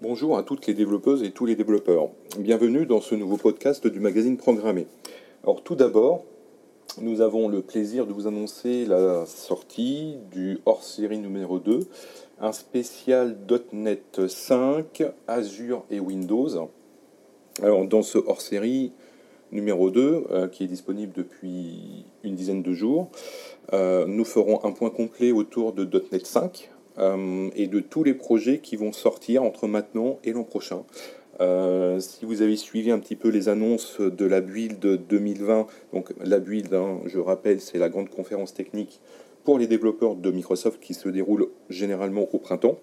Bonjour à toutes les développeuses et tous les développeurs. Bienvenue dans ce nouveau podcast du magazine Programmé. Alors tout d'abord, nous avons le plaisir de vous annoncer la sortie du hors-série numéro 2, un spécial .NET 5, Azure et Windows. Alors dans ce hors-série numéro 2, euh, qui est disponible depuis une dizaine de jours, euh, nous ferons un point complet autour de .NET 5, euh, et de tous les projets qui vont sortir entre maintenant et l'an prochain. Euh, si vous avez suivi un petit peu les annonces de la build 2020, donc la build, hein, je rappelle, c'est la grande conférence technique pour les développeurs de Microsoft qui se déroule généralement au printemps.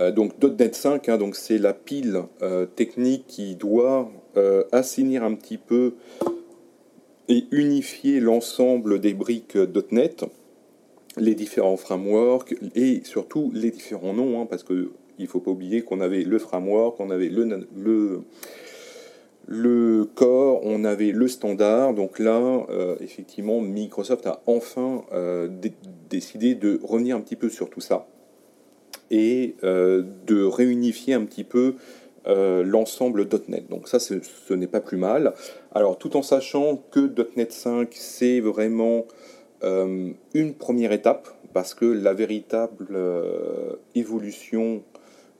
Euh, donc .NET 5, hein, donc c'est la pile technique qui doit assainir un petit peu et unifier l'ensemble des briques .NET les différents frameworks et surtout les différents noms, hein, parce qu'il ne faut pas oublier qu'on avait le framework, on avait le, le, le core, on avait le standard. Donc là, euh, effectivement, Microsoft a enfin euh, décidé de revenir un petit peu sur tout ça et euh, de réunifier un petit peu l'ensemble .NET. Donc ça, ce, n'est pas plus mal. Alors, tout en sachant que .NET 5, c'est vraiment une première étape, parce que la véritable euh, évolution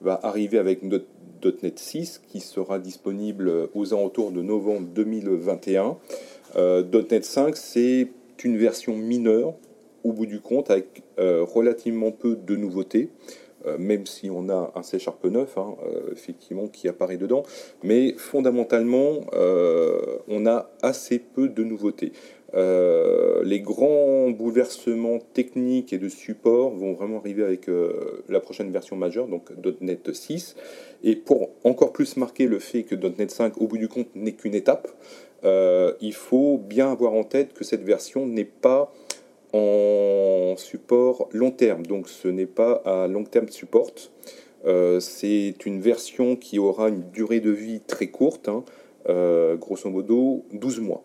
va arriver avec .NET 6, qui sera disponible aux alentours de novembre 2021. Euh, .NET 5, c'est une version mineure, au bout du compte, avec relativement peu de nouveautés. même si on a un C Sharp 9, hein, effectivement, qui apparaît dedans. Mais fondamentalement, on a assez peu de nouveautés. Euh, les grands bouleversements techniques et de support vont vraiment arriver avec euh, la prochaine version majeure, donc .NET 6. Et pour encore plus marquer le fait que .NET 5, au bout du compte, n'est qu'une étape, euh, il faut bien avoir en tête que cette version n'est pas en support long terme. Donc ce n'est pas à long terme support. C'est une version qui aura une durée de vie très courte, hein, grosso modo 12 mois.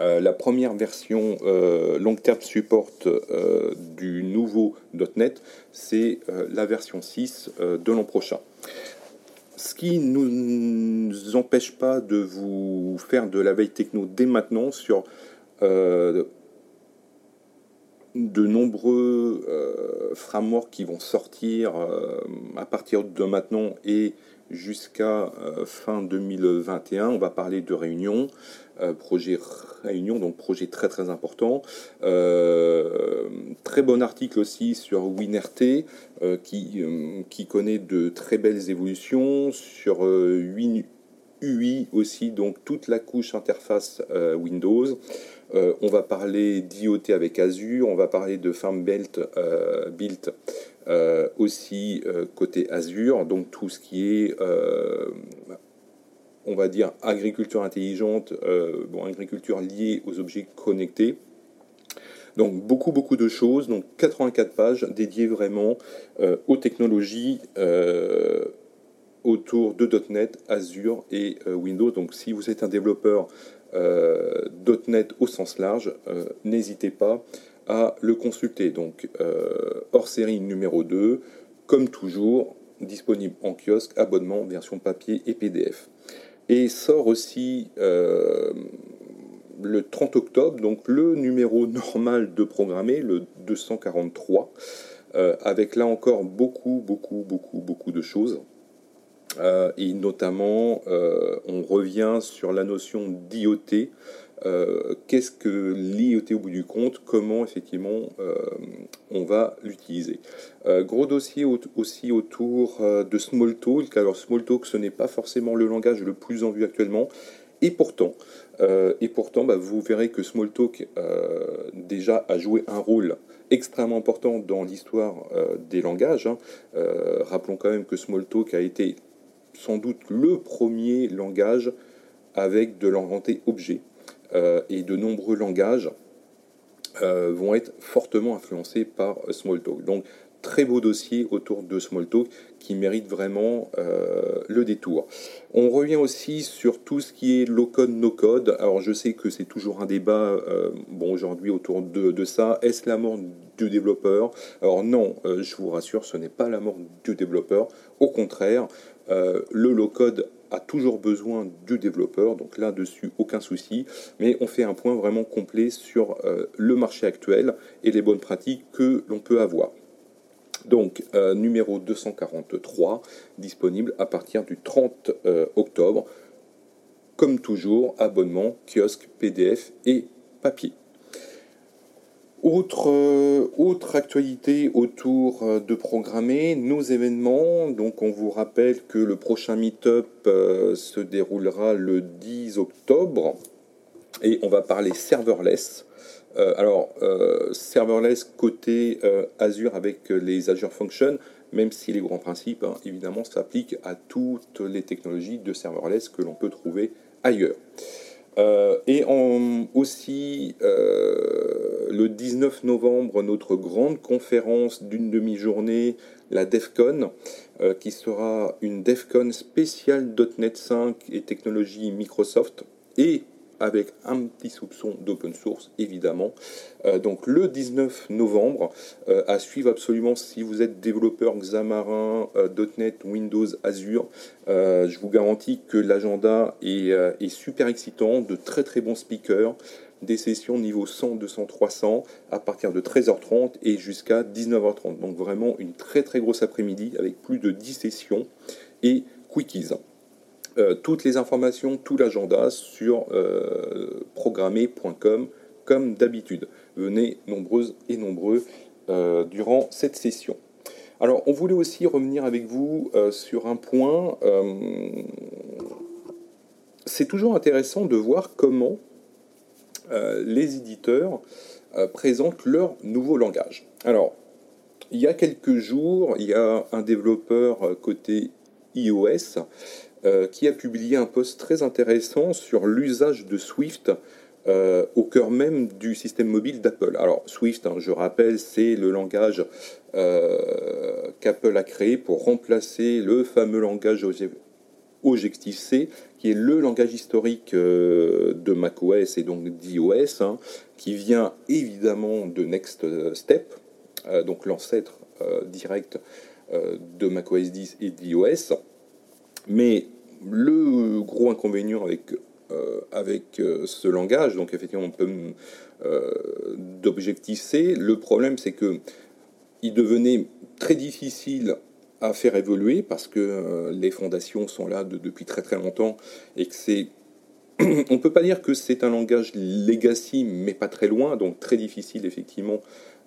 Euh, la première version euh, long term support euh, du nouveau .NET, c'est la version 6 de l'an prochain. Ce qui ne nous empêche pas de vous faire de la veille techno dès maintenant sur de nombreux frameworks qui vont sortir à partir de maintenant et jusqu'à fin 2021. On va parler de réunions, euh, projet Réunion, donc projet très très important. Euh, très bon article aussi sur WinRT euh, qui, connaît de très belles évolutions sur UI aussi, donc toute la couche interface Windows. On va parler d'IoT avec Azure, on va parler de FarmBelt Built aussi côté Azure, donc tout ce qui est on va dire, agriculture intelligente, euh, bon, agriculture liée aux objets connectés. Donc beaucoup, beaucoup de choses, donc 84 pages dédiées vraiment euh, aux technologies euh, autour de .NET, Azure et Windows. Donc si vous êtes un développeur .NET au sens large, n'hésitez pas à le consulter. Donc hors série numéro 2, comme toujours, disponible en kiosque, abonnement, version papier et PDF. Et sort aussi euh, le 30 octobre, donc le numéro normal de programmer, le 243, euh, avec là encore beaucoup, beaucoup, beaucoup, beaucoup de choses. Euh, et notamment, on revient sur la notion d'IoT, euh, qu'est-ce que l'IoT au bout du compte, comment effectivement euh, on va l'utiliser? Euh, gros dossier aussi autour de Smalltalk. Alors Smalltalk, ce n'est pas forcément le langage le plus en vue actuellement, et pourtant, et pourtant bah, vous verrez que Smalltalk déjà a joué un rôle extrêmement important dans l'histoire des langages. Hein. rappelons quand même que Smalltalk a été sans doute le premier langage avec de l'inventé objet. Euh, et de nombreux langages vont être fortement influencés par Smalltalk. Donc très beau dossier autour de Smalltalk qui mérite vraiment euh, le détour. On revient aussi sur tout ce qui est low code, no code. Alors je sais que c'est toujours un débat euh, bon, aujourd'hui autour de, ça. Est-ce la mort du développeur? Alors non, euh, je vous rassure, ce n'est pas la mort du développeur. Au contraire, le low code a toujours besoin du développeur, donc là-dessus aucun souci, mais on fait un point vraiment complet sur le marché actuel et les bonnes pratiques que l'on peut avoir. Donc, euh, numéro 243, disponible à partir du 30 euh, octobre. Comme toujours, abonnement, kiosque, PDF et papier. Autre, euh, autre actualité autour de programmer, nos événements. Donc, on vous rappelle que le prochain meet-up se déroulera le 10 octobre et on va parler serverless. Euh, alors, euh, serverless côté euh, Azure avec les Azure Functions, même si les grands principes, hein, évidemment, s'appliquent à toutes les technologies de serverless que l'on peut trouver ailleurs. et aussi, le 19 novembre, notre grande conférence d'une demi-journée, la DEFCON, qui sera une DEFCON spéciale .NET 5 et technologie Microsoft et avec un petit soupçon d'open source, évidemment. Euh, donc le 19 novembre, euh, à suivre absolument si vous êtes développeur Xamarin, euh, .NET, Windows, Azure. je vous garantis que l'agenda est, super excitant, de très très bons speakers, des sessions niveau 100, 200, 300 à partir de 13h30 et jusqu'à 19h30. Donc vraiment une très très grosse après-midi avec plus de 10 sessions et quickies. Euh, toutes les informations, tout l'agenda sur euh, comme d'habitude. Venez nombreuses et nombreux euh, durant cette session. Alors, on voulait aussi revenir avec vous sur un point. c'est toujours intéressant de voir comment les éditeurs présentent leur nouveau langage. Alors, il y a quelques jours, il y a un développeur côté iOS euh, qui a publié un post très intéressant sur l'usage de Swift euh, au cœur même du système mobile d'Apple. Alors Swift, hein, je rappelle, c'est le langage euh, qu'Apple a créé pour remplacer le fameux langage Objective-C, qui est le langage historique de macOS et donc d'iOS, hein, qui vient évidemment de Next Step, donc l'ancêtre direct de macOS 10 et d'iOS. Mais le gros inconvénient avec, euh, avec euh, ce langage, donc effectivement on peut euh, d'Objective-C, le problème c'est que il devenait très difficile à faire évoluer parce que les fondations sont là depuis très très longtemps et que c'est on ne peut pas dire que c'est un langage legacy, mais pas très loin, donc très difficile effectivement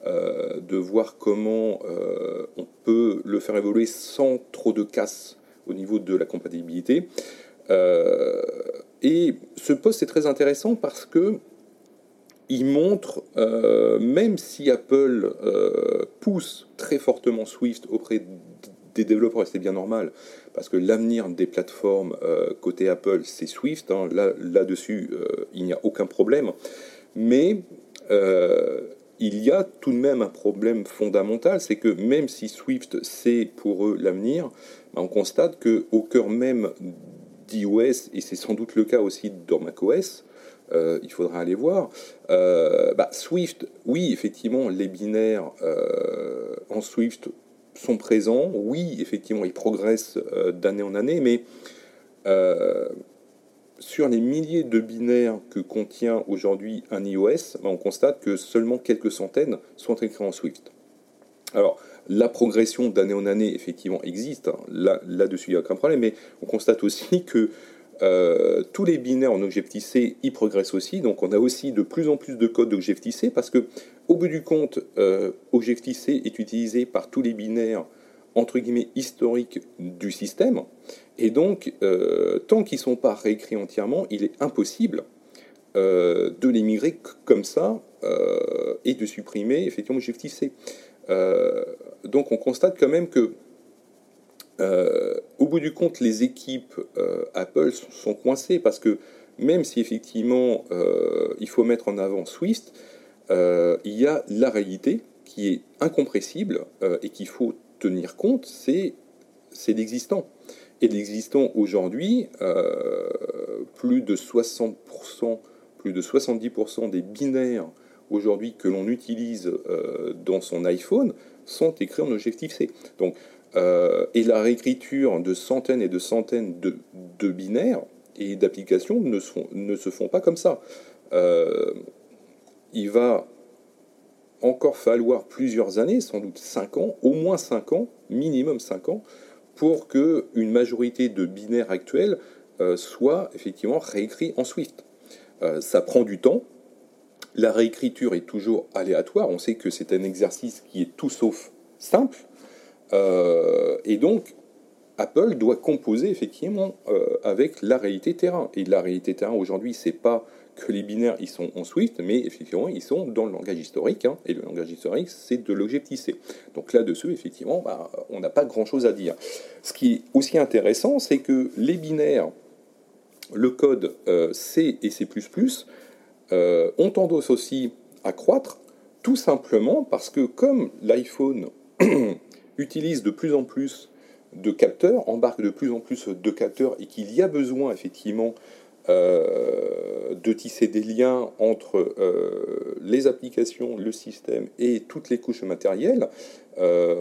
de voir comment on peut le faire évoluer sans trop de casse au niveau de la compatibilité. Euh, et ce poste est très intéressant parce que il montre, euh, même si Apple euh, pousse très fortement Swift auprès des développeurs, et c'est bien normal, parce que l'avenir des plateformes côté Apple, c'est Swift, hein, là, là-dessus, il n'y a aucun problème, mais il y a tout de même un problème fondamental, c'est que même si Swift, c'est pour eux l'avenir, bah, on constate qu'au cœur même d'iOS, et c'est sans doute le cas aussi dans macOS, euh, il faudra aller voir. Euh, bah, Swift, oui, effectivement, les binaires euh, en Swift sont présents. Oui, effectivement, ils progressent d'année en année, mais sur les milliers de binaires que contient aujourd'hui un iOS, bah, on constate que seulement quelques centaines sont écrits en Swift. Alors, la progression d'année en année, effectivement, existe. Hein. Là, là-dessus, il n'y a aucun problème. Mais on constate aussi que euh, tous les binaires en Objective-C y progressent aussi. Donc, on a aussi de plus en plus de code d'Objective-C parce que, au bout du compte, euh, Objective-C est utilisé par tous les binaires entre guillemets historiques du système. Et donc, euh, tant qu'ils ne sont pas réécrits entièrement, il est impossible de les migrer comme ça et de supprimer effectivement Objective-C. Euh, donc on constate quand même que euh, au bout du compte, les équipes euh, Apple sont coincées parce que même si effectivement il faut mettre en avant Swift, il y a la réalité qui est incompressible et qu'il faut tenir compte, c'est l'existant. Et l'existant aujourd'hui, plus de 60%, plus de 70% des binaires aujourd'hui que l'on utilise dans son iPhone sont écrits en objectif C. Donc, euh, et la réécriture de centaines et de centaines de, binaires et d'applications ne, se font pas comme ça. Euh, il va encore falloir plusieurs années, sans doute 5 ans, au moins 5 ans, minimum 5 ans, pour que une majorité de binaires actuels euh, soit effectivement réécrit en Swift. ça prend du temps. La réécriture est toujours aléatoire. On sait que c'est un exercice qui est tout sauf simple. Euh, et donc, Apple doit composer effectivement euh, avec la réalité terrain. Et la réalité terrain aujourd'hui, c'est pas que les binaires ils sont en Swift, mais effectivement ils sont dans le langage historique. Hein. et le langage historique, c'est de l'objectif C. Donc là-dessus, effectivement, bah, on n'a pas grand-chose à dire. Ce qui est aussi intéressant, c'est que les binaires, le code euh, C et C++ ont tendance aussi à croître, tout simplement parce que comme l'iPhone utilise de plus en plus de capteurs, embarque de plus en plus de capteurs et qu'il y a besoin effectivement euh, de tisser des liens entre euh, les applications, le système et toutes les couches matérielles. Euh,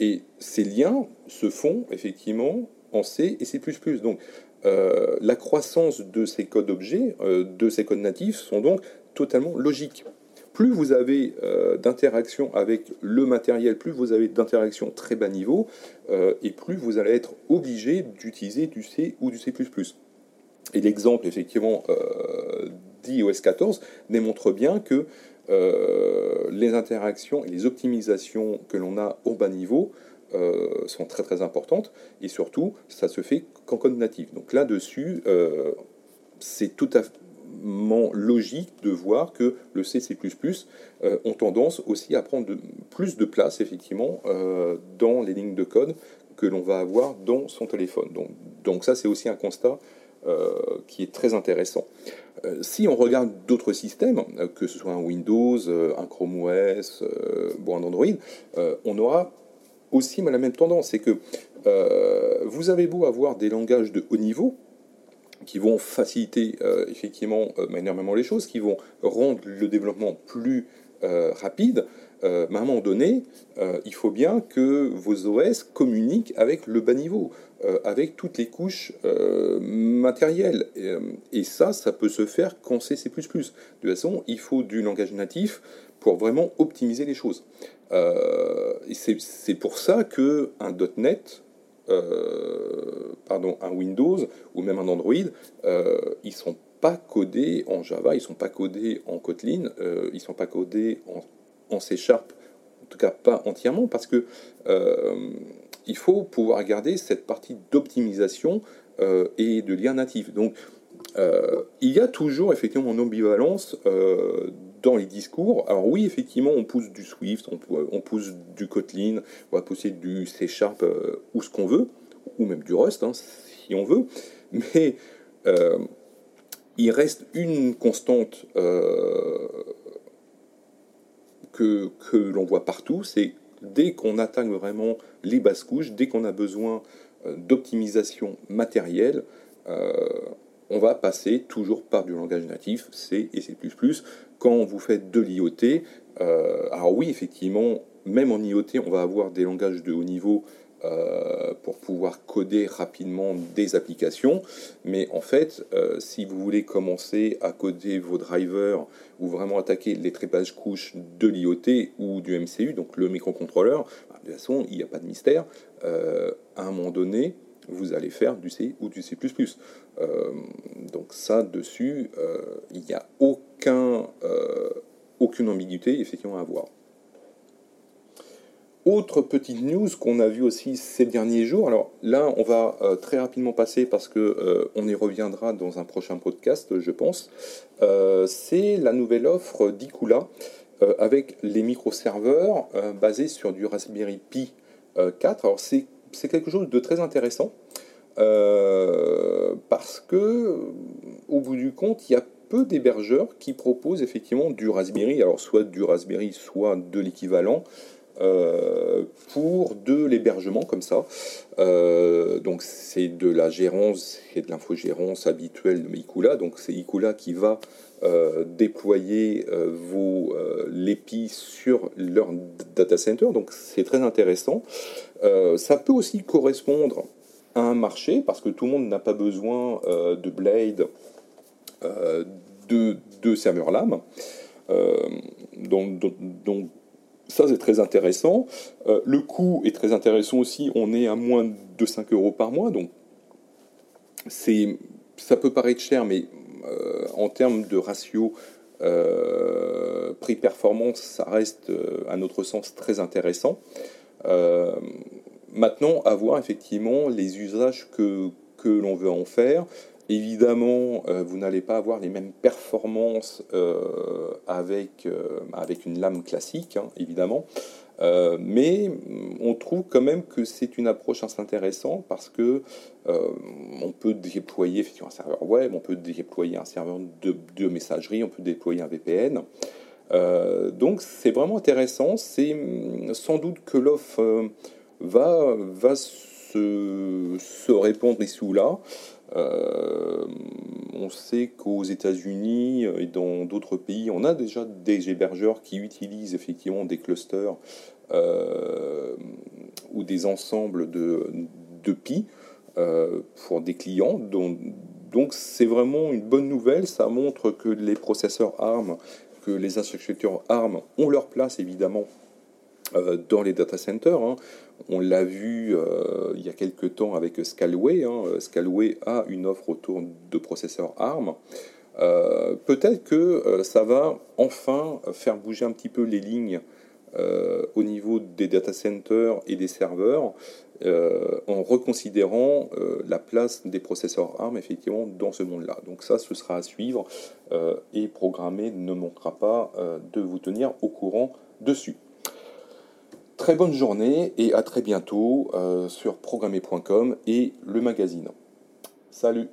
et ces liens se font effectivement en C et C++. Donc la croissance de ces codes objets, de ces codes natifs, sont donc totalement logiques plus vous avez euh, d'interaction avec le matériel, plus vous avez d'interaction très bas niveau, euh, et plus vous allez être obligé d'utiliser du C ou du C++. Et l'exemple, effectivement, euh, d'iOS 14 démontre bien que les interactions et les optimisations que l'on a au bas niveau sont très très importantes, et surtout, ça se fait qu'en code natif. Donc là-dessus, c'est tout à fait logique de voir que le C++ euh, ont tendance aussi à prendre plus de place effectivement euh, dans les lignes de code que l'on va avoir dans son téléphone. Donc, donc ça c'est aussi un constat euh, qui est très intéressant. si on regarde d'autres systèmes, que ce soit un Windows, un Chrome OS, bon, un Android, on aura aussi la même tendance, c'est que vous avez beau avoir des langages de haut niveau, qui vont faciliter euh, effectivement euh, énormément les choses, qui vont rendre le développement plus euh, rapide, mais à un moment donné, il faut bien que vos OS communiquent avec le bas niveau, avec toutes les couches matérielles. Et, ça, ça peut se faire qu'en C++. De toute façon, il faut du langage natif pour vraiment optimiser les choses. c'est pour ça qu'un .NET euh, pardon, un Windows ou même un Android, euh, ils sont pas codés en Java, ils sont pas codés en Kotlin, euh, ils sont pas codés en, C Sharp, en tout cas pas entièrement, parce que il faut pouvoir garder cette partie d'optimisation et de lien natif. Donc il y a toujours effectivement une ambivalence dans les discours. Alors oui, effectivement, on pousse du Swift, on, pousse du Kotlin, on va pousser du C Sharp euh, ou ce qu'on veut, ou même du Rust, hein, si on veut, mais euh, il reste une constante euh, que, que l'on voit partout, c'est dès qu'on attaque vraiment les basses couches, dès qu'on a besoin d'optimisation matérielle, on va passer toujours par du langage natif, C et C++. Quand vous faites de l'IoT, euh, alors oui, effectivement, même en IoT, on va avoir des langages de haut niveau euh, pour pouvoir coder rapidement des applications. Mais en fait, euh, si vous voulez commencer à coder vos drivers ou vraiment attaquer les trépages couches de l'IoT ou du MCU, donc le microcontrôleur, bah, de toute façon, il n'y a pas de mystère. à un moment donné, vous allez faire du C ou du C++. Euh, donc ça, dessus, euh, il n'y a aucun, euh, aucune ambiguïté effectivement à avoir. Autre petite news qu'on a vu aussi ces derniers jours, alors là on va très rapidement passer parce que on y reviendra dans un prochain podcast je pense, c'est la nouvelle offre d'Ikula avec les microserveurs basés sur du Raspberry Pi 4. Alors c'est c'est quelque chose de très intéressant euh, parce que, au bout du compte, il y a peu d'hébergeurs qui proposent effectivement du Raspberry, alors soit du Raspberry, soit de l'équivalent, euh, pour de l'hébergement comme ça. Euh, donc c'est de la gérance et de l'infogérance habituelle de Ikula. Donc c'est Ikula qui va euh, déployer vos l'EPI sur leur data center. Donc c'est très intéressant. ça peut aussi correspondre à un marché parce que tout le monde n'a pas besoin de Blade, de, de serveurs LAM. donc, ça, c'est très intéressant. Euh, le coût est très intéressant aussi. On est à moins de 5 euros par mois. Donc, c'est, ça peut paraître cher, mais euh, en termes de ratio euh, prix-performance, ça reste, à notre sens, très intéressant. maintenant, à voir effectivement les usages que, que l'on veut en faire. Évidemment, euh, vous n'allez pas avoir les mêmes performances euh, avec, euh, avec une lame classique, hein, évidemment. mais on trouve quand même que c'est une approche assez intéressante parce que on peut déployer effectivement un serveur web, on peut déployer un serveur de, messagerie, on peut déployer un VPN. donc c'est vraiment intéressant. C'est sans doute que l'offre va, va se, se répandre ici ou là. Euh, on sait qu'aux États-Unis et dans d'autres pays, on a déjà des hébergeurs qui utilisent effectivement des clusters euh, ou des ensembles de, de PI euh, pour des clients. Donc, c'est vraiment une bonne nouvelle. Ça montre que les processeurs ARM, que les infrastructures ARM ont leur place évidemment dans les data centers. Hein. On l'a vu euh, il y a quelques temps avec Scalway. Hein. Scalway a une offre autour de processeurs ARM. Euh, peut-être que euh, ça va enfin faire bouger un petit peu les lignes au niveau des data centers et des serveurs en reconsidérant la place des processeurs ARM effectivement dans ce monde-là. Donc ça, ce sera à suivre et programmer ne manquera pas de vous tenir au courant dessus. Très bonne journée et à très bientôt euh, sur programmer.com et le magazine. Salut